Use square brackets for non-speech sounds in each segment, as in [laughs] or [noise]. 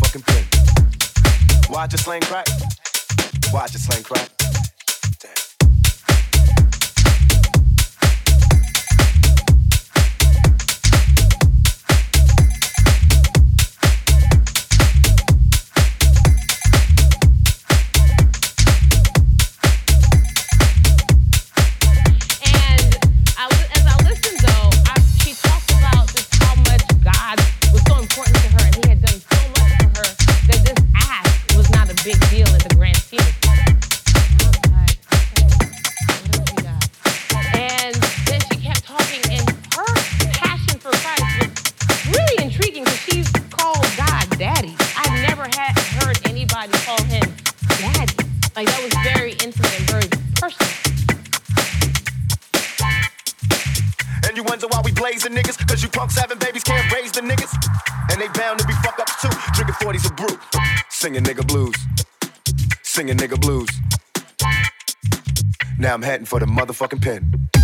fucking pig. Why I just slang crack? Why I just slang crack? Now I'm heading for the motherfucking pen.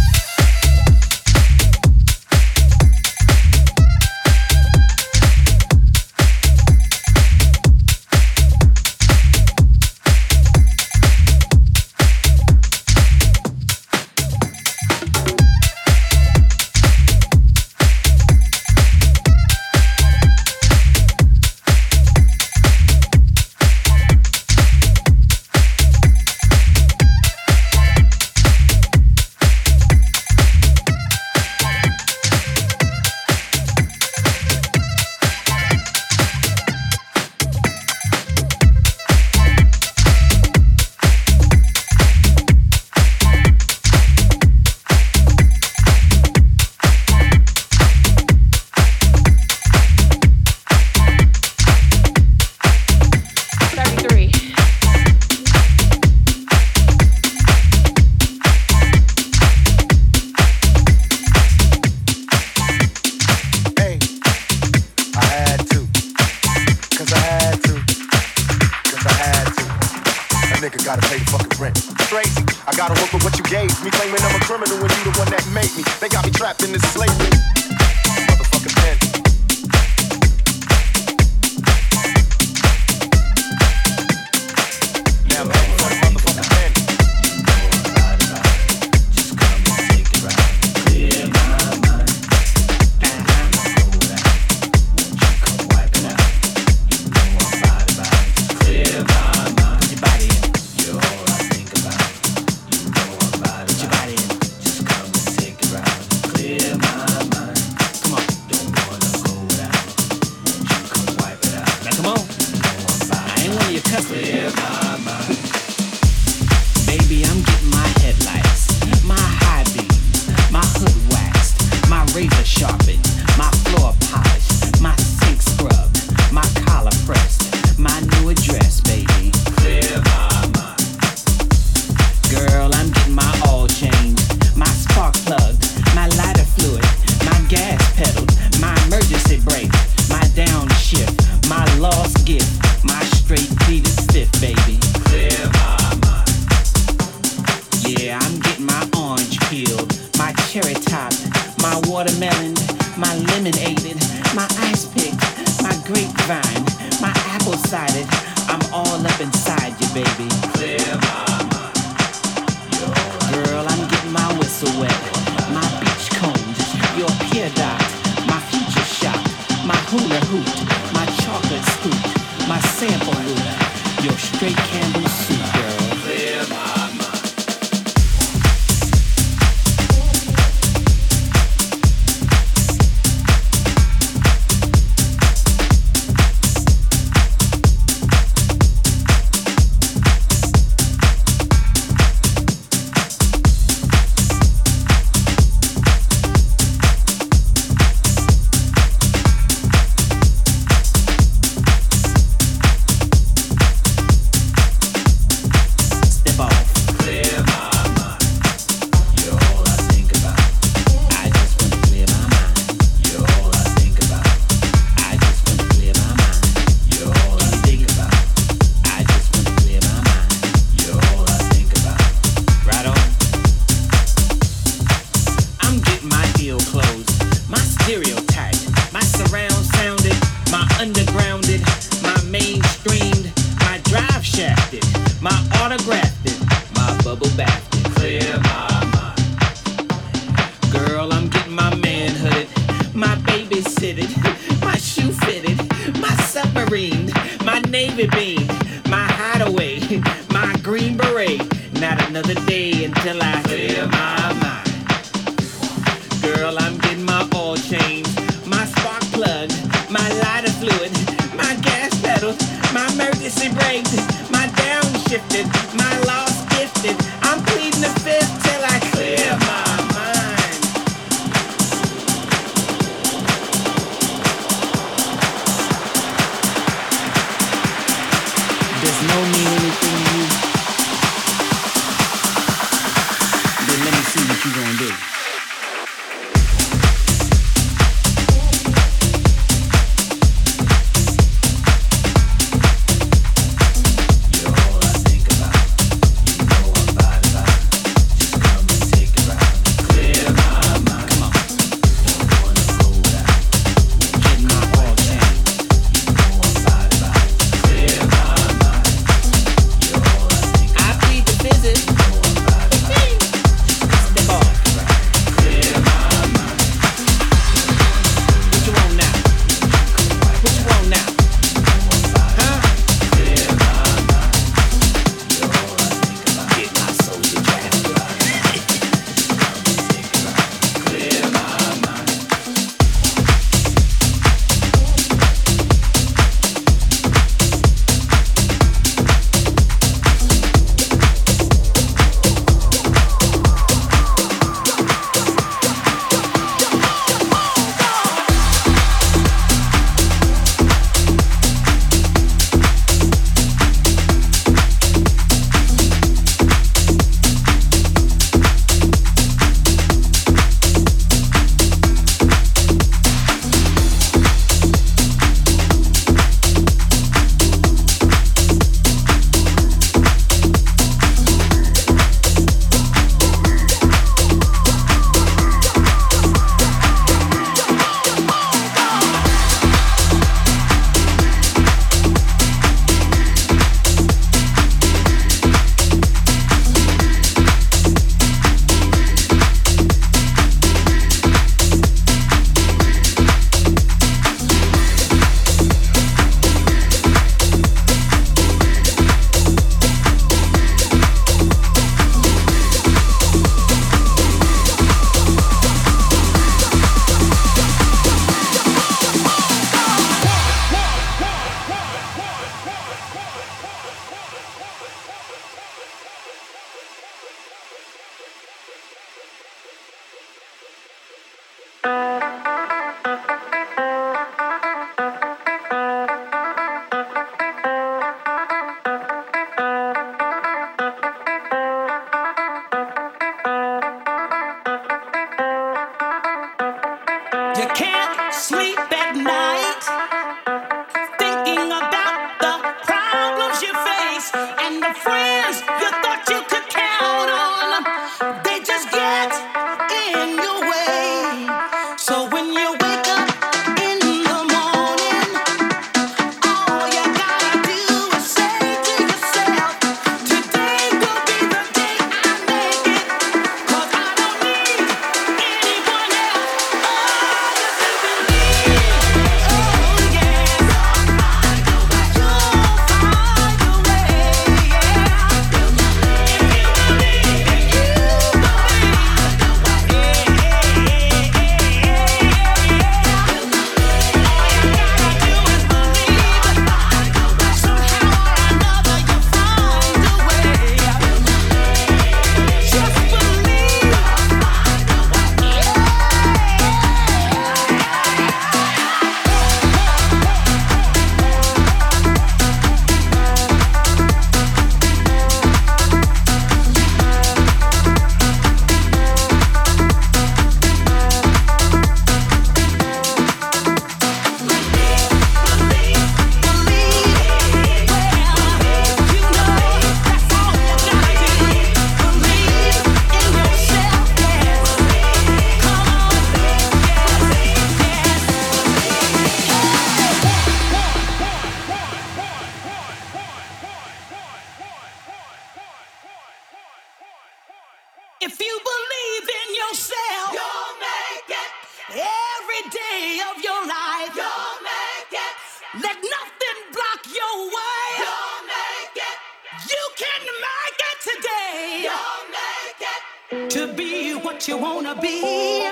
you wanna be,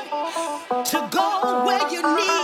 to go where you need.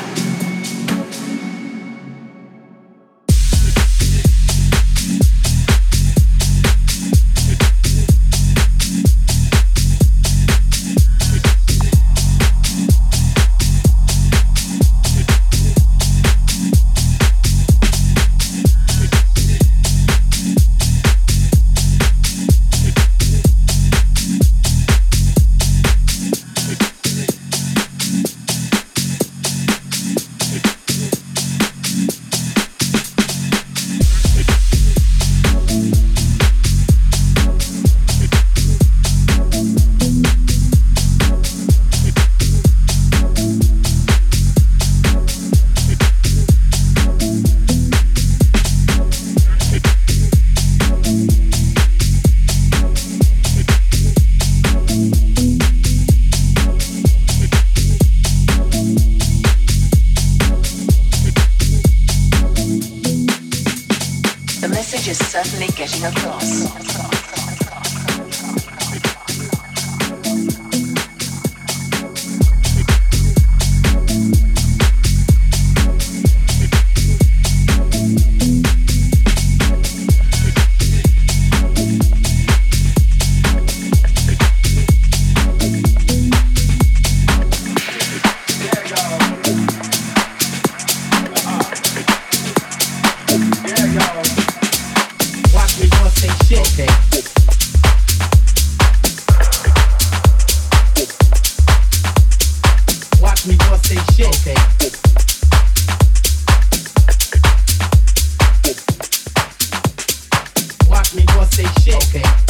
Me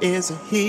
is he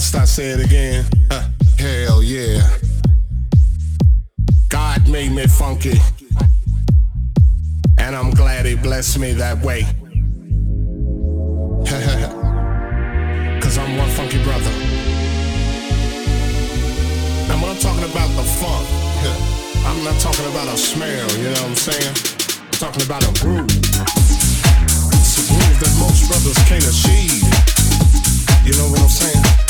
must I say it again? Uh, hell yeah. God made me funky. And I'm glad he blessed me that way. [laughs] Cause I'm one funky brother. Now when I'm talking about the funk, [laughs] I'm not talking about a smell, you know what I'm saying? I'm talking about a groove. It's a groove that most brothers can't achieve. You know what I'm saying?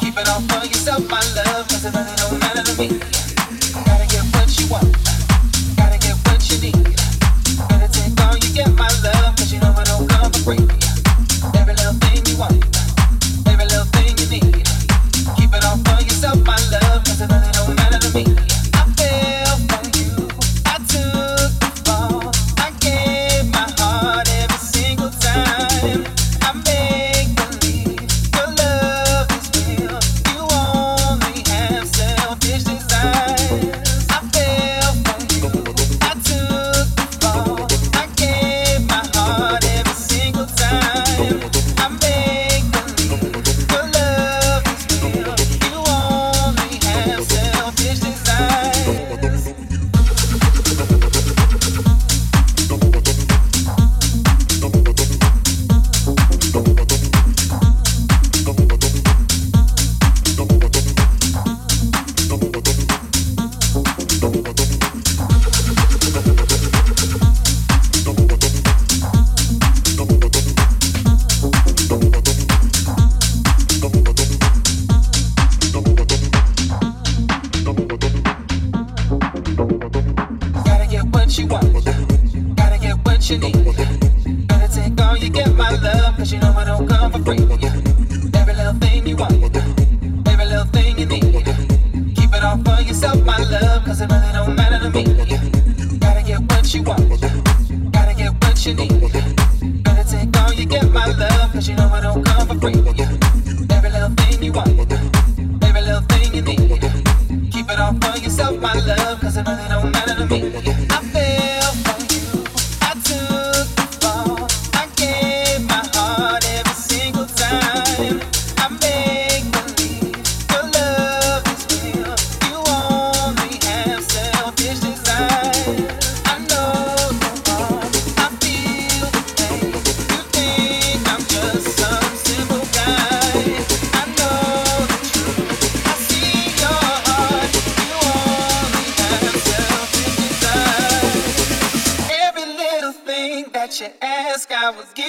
Keep it all for yourself, my love, it doesn't matter to me.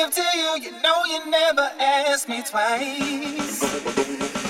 give to you, you know you never ask me twice.